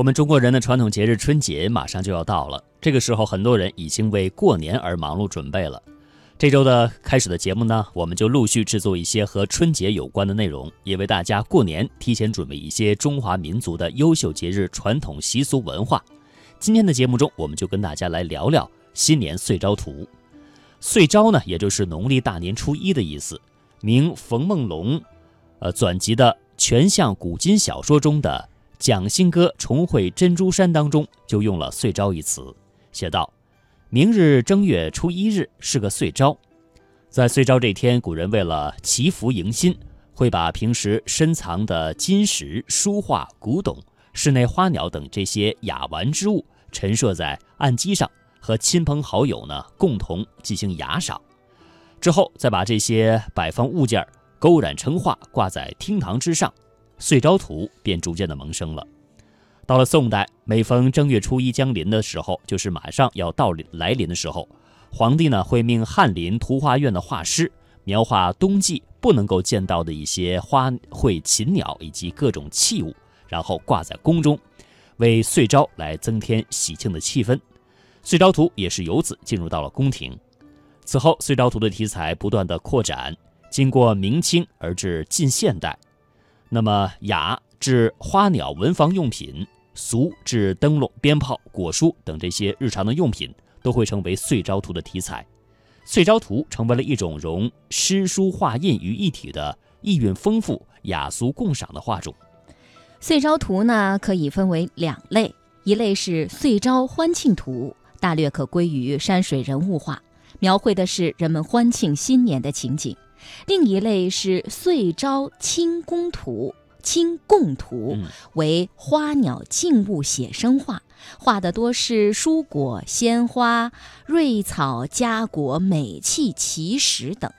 我们中国人的传统节日春节马上就要到了，这个时候很多人已经为过年而忙碌准备了。这周的开始的节目呢，我们就陆续制作一些和春节有关的内容，也为大家过年提前准备一些中华民族的优秀节日传统习俗文化。今天的节目中，我们就跟大家来聊聊新年岁朝图。岁朝呢，也就是农历大年初一的意思。名冯梦龙，呃，纂辑的《全像古今小说》中的《蒋新歌重会珍珠山》当中就用了“岁朝”一词，写道：“明日正月初一日是个岁朝，在岁朝这天，古人为了祈福迎新，会把平时深藏的金石、书画、古董、室内花鸟等这些雅玩之物陈设在案几上，和亲朋好友呢共同进行雅赏。”之后，再把这些摆放物件勾染成画，挂在厅堂之上，岁朝图便逐渐的萌生了。到了宋代，每逢正月初一将临的时候，就是马上要到来临的时候，皇帝呢会命翰林图画院的画师描画冬季不能够见到的一些花卉、禽鸟以及各种器物，然后挂在宫中，为岁朝来增添喜庆的气氛。岁朝图也是由此进入到了宫廷。此后，岁朝图的题材不断的扩展，经过明清而至近现代，那么雅至花鸟文房用品，俗至灯笼、鞭炮、果蔬等这些日常的用品，都会成为岁朝图的题材。岁朝图成为了一种融诗书画印于一体的意蕴丰富、雅俗共赏的画种。岁朝图呢，可以分为两类，一类是岁朝欢庆图，大略可归于山水人物画。描绘的是人们欢庆新年的情景，另一类是岁朝清宫图、清供图，为花鸟静物写生画，画的多是蔬果、鲜花、瑞草、佳果、美器、奇石等。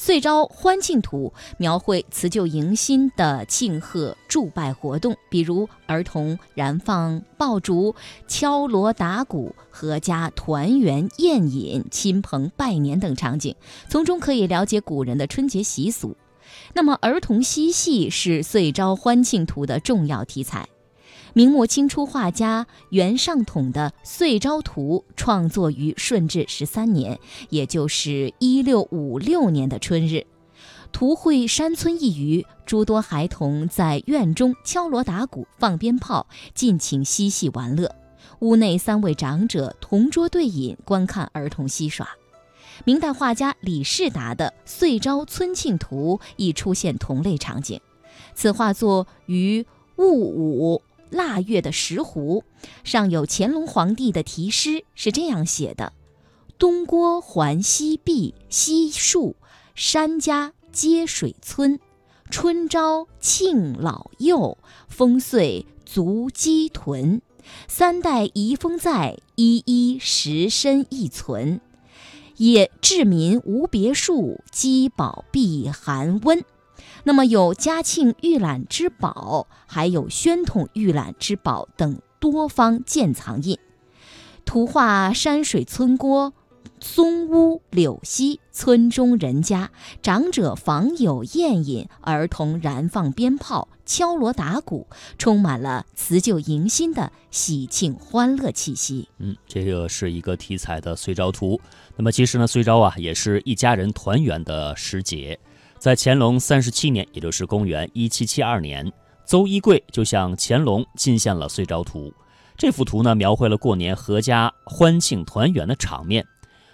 岁朝欢庆图描绘辞旧迎新的庆贺祝拜活动，比如儿童燃放爆竹、敲锣打鼓、阖家团圆宴饮、亲朋拜年等场景，从中可以了解古人的春节习俗。那么，儿童嬉戏是岁朝欢庆图的重要题材。明末清初画家袁尚统的《岁朝图》创作于顺治十三年，也就是一六五六年的春日。图绘山村一隅，诸多孩童在院中敲锣打鼓、放鞭炮，尽情嬉戏玩乐。屋内三位长者同桌对饮，观看儿童戏耍。明代画家李世达的《岁朝村庆图》亦出现同类场景。此画作于戊午。腊月的石斛上有乾隆皇帝的题诗，是这样写的：“东郭环西壁，西树山家接水村。春朝庆老幼，风岁足鸡豚。三代遗风在，一一石身亦存。也治民无别墅，积宝避寒温。”那么有嘉庆御览之宝，还有宣统御览之宝等多方鉴藏印，图画山水村郭、松屋柳溪、村中人家，长者访友宴饮，儿童燃放鞭炮、敲锣打鼓，充满了辞旧迎新的喜庆欢乐气息。嗯，这个是一个题材的岁朝图。那么其实呢，岁朝啊，也是一家人团圆的时节。在乾隆三十七年，也就是公元一七七二年，邹一贵就向乾隆进献了岁朝图。这幅图呢，描绘了过年阖家欢庆团圆的场面。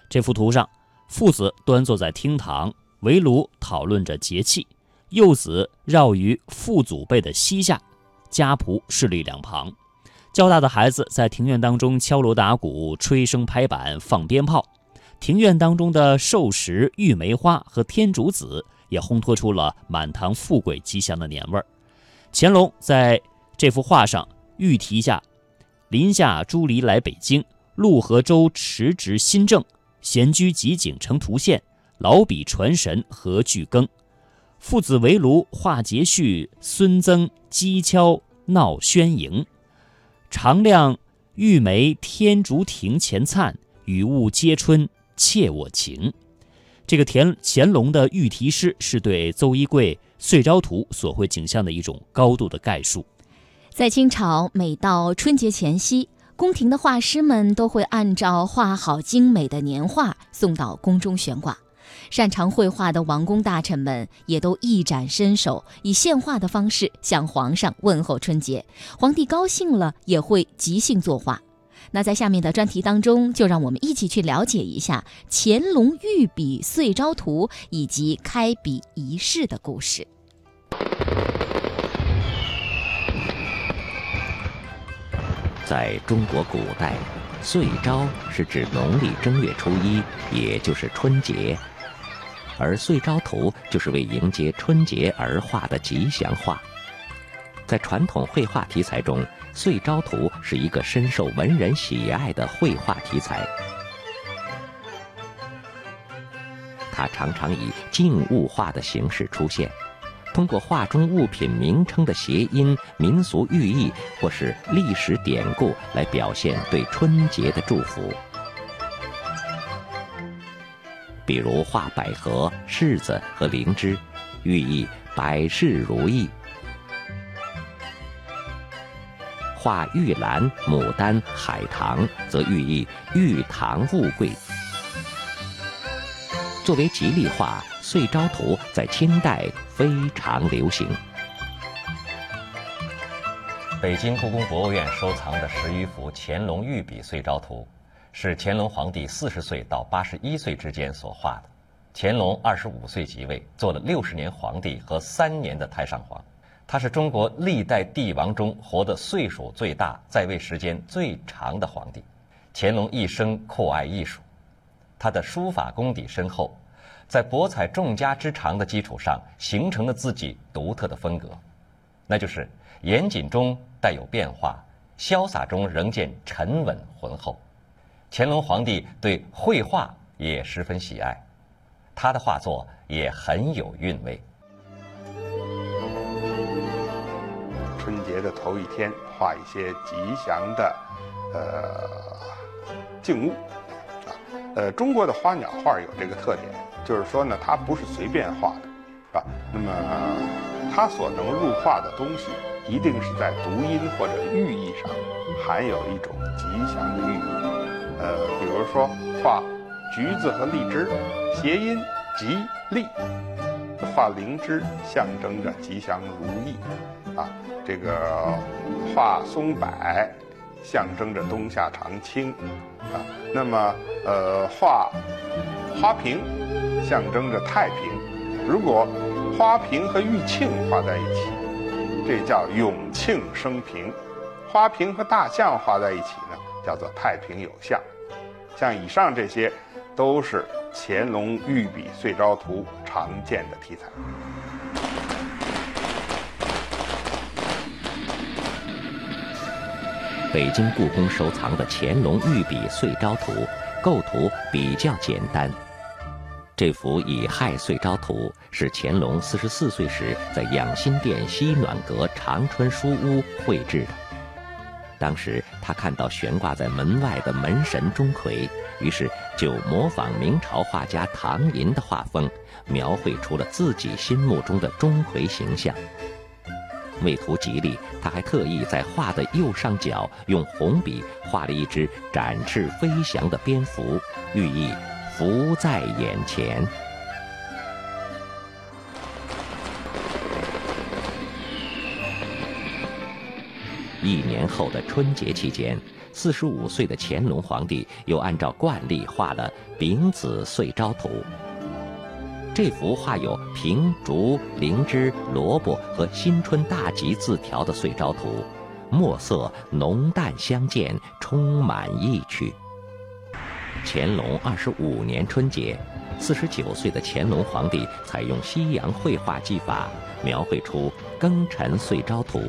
这幅图上，父子端坐在厅堂围炉讨论着节气，幼子绕于父祖辈的膝下，家仆侍立两旁。较大的孩子在庭院当中敲锣打鼓、吹笙拍板、放鞭炮。庭院当中的寿石、玉梅花和天竺子。也烘托出了满堂富贵吉祥的年味儿。乾隆在这幅画上御题下：“临下朱篱来北京，陆河州持职新政，闲居集景成图线，老笔传神何惧更。父子围炉画节序，孙曾击敲闹喧迎。常亮玉梅天竺亭前灿，雨雾接春切我情。”这个田乾隆的御题诗是对邹一贵岁朝图所绘景象的一种高度的概述。在清朝，每到春节前夕，宫廷的画师们都会按照画好精美的年画送到宫中悬挂。擅长绘画的王公大臣们也都一展身手，以献画的方式向皇上问候春节。皇帝高兴了，也会即兴作画。那在下面的专题当中，就让我们一起去了解一下乾隆御笔岁朝图以及开笔仪式的故事。在中国古代，岁朝是指农历正月初一，也就是春节，而岁朝图就是为迎接春节而画的吉祥画。在传统绘画题材中，岁朝图是一个深受文人喜爱的绘画题材。它常常以静物画的形式出现。通过画中物品名称的谐音、民俗寓意或是历史典故来表现对春节的祝福。比如画百合、柿子和灵芝，寓意百事如意；画玉兰、牡丹、海棠，则寓意玉堂富贵。作为吉利画。岁朝图在清代非常流行。北京故宫博物院收藏的十余幅乾隆御笔岁朝图，是乾隆皇帝四十岁到八十一岁之间所画的。乾隆二十五岁即位，做了六十年皇帝和三年的太上皇。他是中国历代帝王中活得岁数最大、在位时间最长的皇帝。乾隆一生酷爱艺术，他的书法功底深厚。在博采众家之长的基础上，形成了自己独特的风格，那就是严谨中带有变化，潇洒中仍见沉稳浑厚。乾隆皇帝对绘画也十分喜爱，他的画作也很有韵味。的头一天，画一些吉祥的，呃，静物，啊，呃，中国的花鸟画有这个特点。就是说呢，它不是随便画的，是吧？那么，它所能入画的东西，一定是在读音或者寓意上含有一种吉祥的寓意。呃，比如说画橘子和荔枝，谐音吉利；画灵芝，象征着吉祥如意。啊，这个画松柏，象征着冬夏常青。啊，那么呃，画花瓶。象征着太平。如果花瓶和玉磬画在一起，这叫永庆生平；花瓶和大象画在一起呢，叫做太平有象。像以上这些，都是乾隆御笔岁朝图常见的题材。北京故宫收藏的乾隆御笔岁朝图，构图比较简单。这幅《乙亥岁朝图》是乾隆四十四岁时在养心殿西暖阁长春书屋绘制的。当时他看到悬挂在门外的门神钟馗，于是就模仿明朝画家唐寅的画风，描绘出了自己心目中的钟馗形象。为图吉利，他还特意在画的右上角用红笔画了一只展翅飞翔的蝙蝠，寓意。福在眼前。一年后的春节期间，四十五岁的乾隆皇帝又按照惯例画了丙子岁朝图。这幅画有平竹、灵芝、萝卜和新春大吉字条的岁朝图，墨色浓淡相间，充满意趣。乾隆二十五年春节，四十九岁的乾隆皇帝采用西洋绘画技法，描绘出庚辰岁朝图。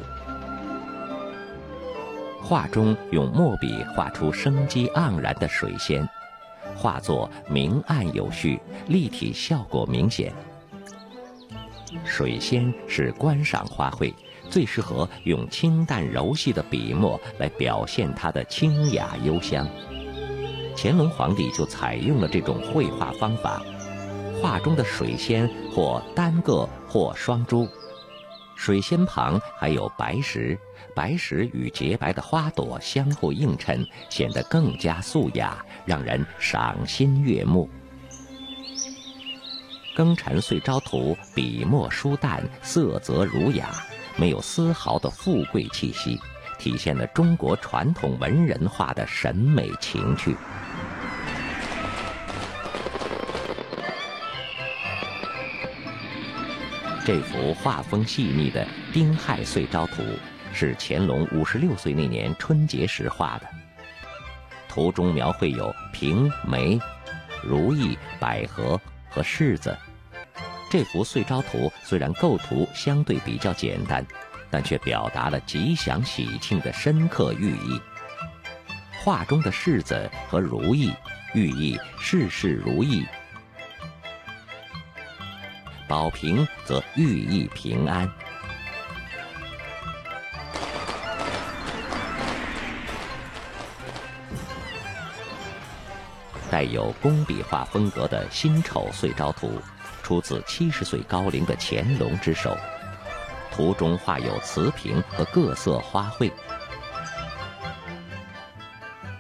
画中用墨笔画出生机盎然的水仙，画作明暗有序，立体效果明显。水仙是观赏花卉，最适合用清淡柔细的笔墨来表现它的清雅幽香。乾隆皇帝就采用了这种绘画方法，画中的水仙或单个或双株，水仙旁还有白石，白石与洁白的花朵相互映衬，显得更加素雅，让人赏心悦目。庚辰岁朝图笔墨疏淡，色泽儒雅，没有丝毫的富贵气息，体现了中国传统文人画的审美情趣。这幅画风细腻的《丁亥岁朝图》是乾隆五十六岁那年春节时画的。图中描绘有瓶梅、如意、百合和柿子。这幅岁朝图虽然构图相对比较简单，但却表达了吉祥喜庆的深刻寓意。画中的柿子和如意，寓意事事如意。保平则寓意平安。带有工笔画风格的辛丑岁朝图，出自七十岁高龄的乾隆之手。图中画有瓷瓶和各色花卉。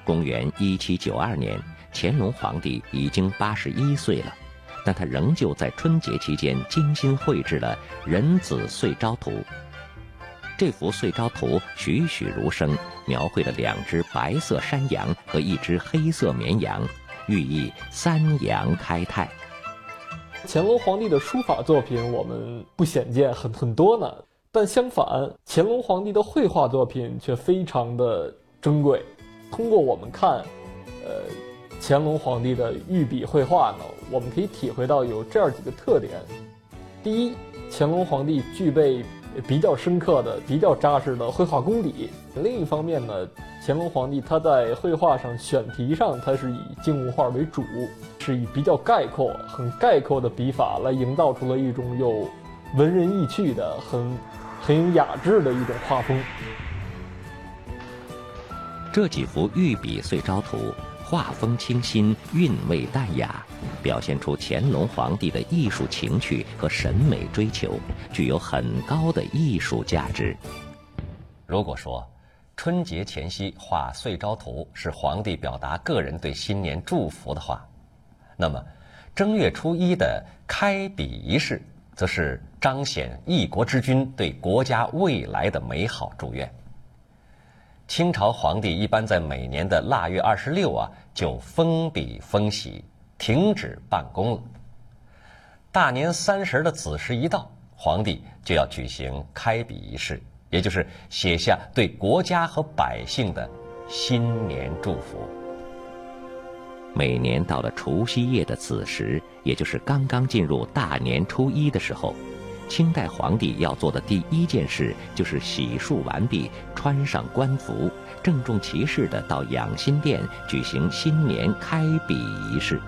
公元一七九二年，乾隆皇帝已经八十一岁了。但他仍旧在春节期间精心绘制了《人子岁朝图》。这幅岁朝图栩栩如生，描绘了两只白色山羊和一只黑色绵羊，寓意三羊开泰。乾隆皇帝的书法作品我们不鲜见，很很多呢。但相反，乾隆皇帝的绘画作品却非常的珍贵。通过我们看，呃。乾隆皇帝的御笔绘画呢，我们可以体会到有这样几个特点：第一，乾隆皇帝具备比较深刻的、比较扎实的绘画功底；另一方面呢，乾隆皇帝他在绘画上选题上，他是以静物画为主，是以比较概括、很概括的笔法来营造出了一种有文人意趣的、很很有雅致的一种画风。这几幅御笔岁朝图。画风清新，韵味淡雅，表现出乾隆皇帝的艺术情趣和审美追求，具有很高的艺术价值。如果说春节前夕画岁朝图是皇帝表达个人对新年祝福的话，那么正月初一的开笔仪式，则是彰显一国之君对国家未来的美好祝愿。清朝皇帝一般在每年的腊月二十六啊，就封笔封玺，停止办公了。大年三十的子时一到，皇帝就要举行开笔仪式，也就是写下对国家和百姓的新年祝福。每年到了除夕夜的子时，也就是刚刚进入大年初一的时候。清代皇帝要做的第一件事就是洗漱完毕，穿上官服，郑重其事地到养心殿举行新年开笔仪式。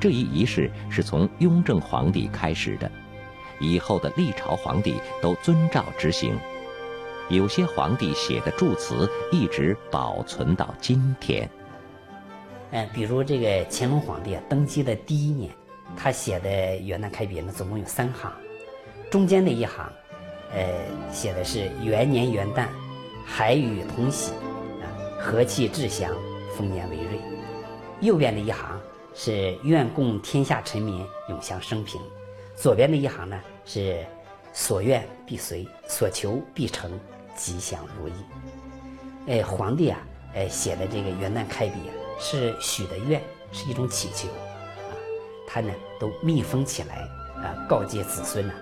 这一仪式是从雍正皇帝开始的，以后的历朝皇帝都遵照执行。有些皇帝写的祝词一直保存到今天。嗯，比如这个乾隆皇帝登基的第一年，他写的元旦开笔呢，总共有三行。中间的一行，呃，写的是元年元旦，海宇同喜，啊，和气志祥，丰年为瑞。右边的一行是愿共天下臣民永享升平，左边的一行呢是所愿必随，所求必成，吉祥如意。哎，皇帝啊，哎，写的这个元旦开笔啊，是许的愿，是一种祈求，啊，他呢都密封起来，啊，告诫子孙呢。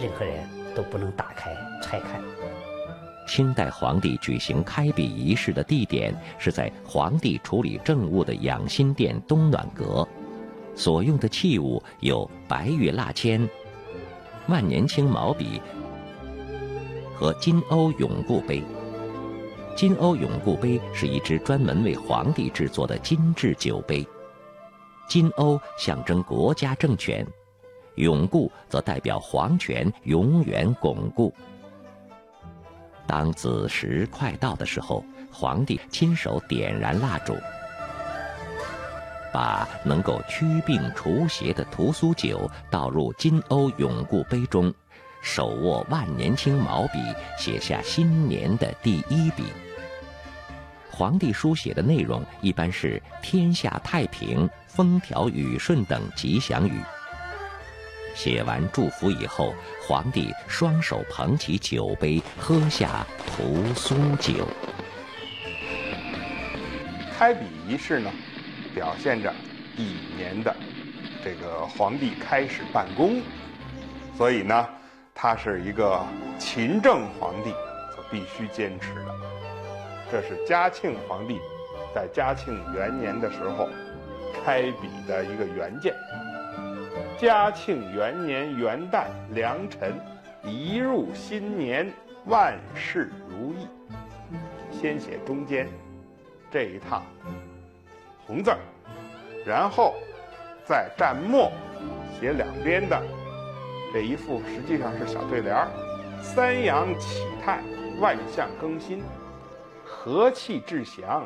任何人都不能打开拆开。清代皇帝举行开笔仪式的地点是在皇帝处理政务的养心殿东暖阁，所用的器物有白玉蜡签、万年青毛笔和金瓯永固杯。金瓯永固杯是一只专门为皇帝制作的金制酒杯，金瓯象征国家政权。永固则代表皇权永远巩固。当子时快到的时候，皇帝亲手点燃蜡烛，把能够驱病除邪的屠苏酒倒入金瓯永固杯中，手握万年青毛笔，写下新年的第一笔。皇帝书写的内容一般是“天下太平”“风调雨顺”等吉祥语。写完祝福以后，皇帝双手捧起酒杯，喝下屠苏酒。开笔仪式呢，表现着一年的这个皇帝开始办公，所以呢，他是一个勤政皇帝所必须坚持的。这是嘉庆皇帝在嘉庆元年的时候开笔的一个原件。嘉庆元年元旦良辰，一入新年，万事如意。先写中间这一趟红字儿，然后再蘸墨写两边的这一副，实际上是小对联儿：三阳启泰，万象更新。和气致祥，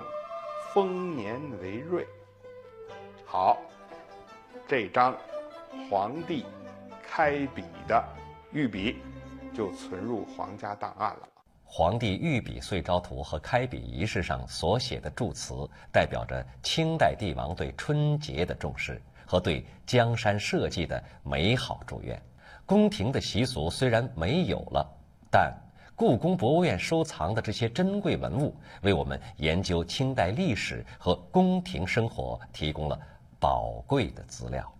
丰年为瑞。好，这张皇帝开笔的御笔就存入皇家档案了。皇帝御笔岁朝图和开笔仪式上所写的祝词，代表着清代帝王对春节的重视和对江山社稷的美好祝愿。宫廷的习俗虽然没有了，但。故宫博物院收藏的这些珍贵文物，为我们研究清代历史和宫廷生活提供了宝贵的资料。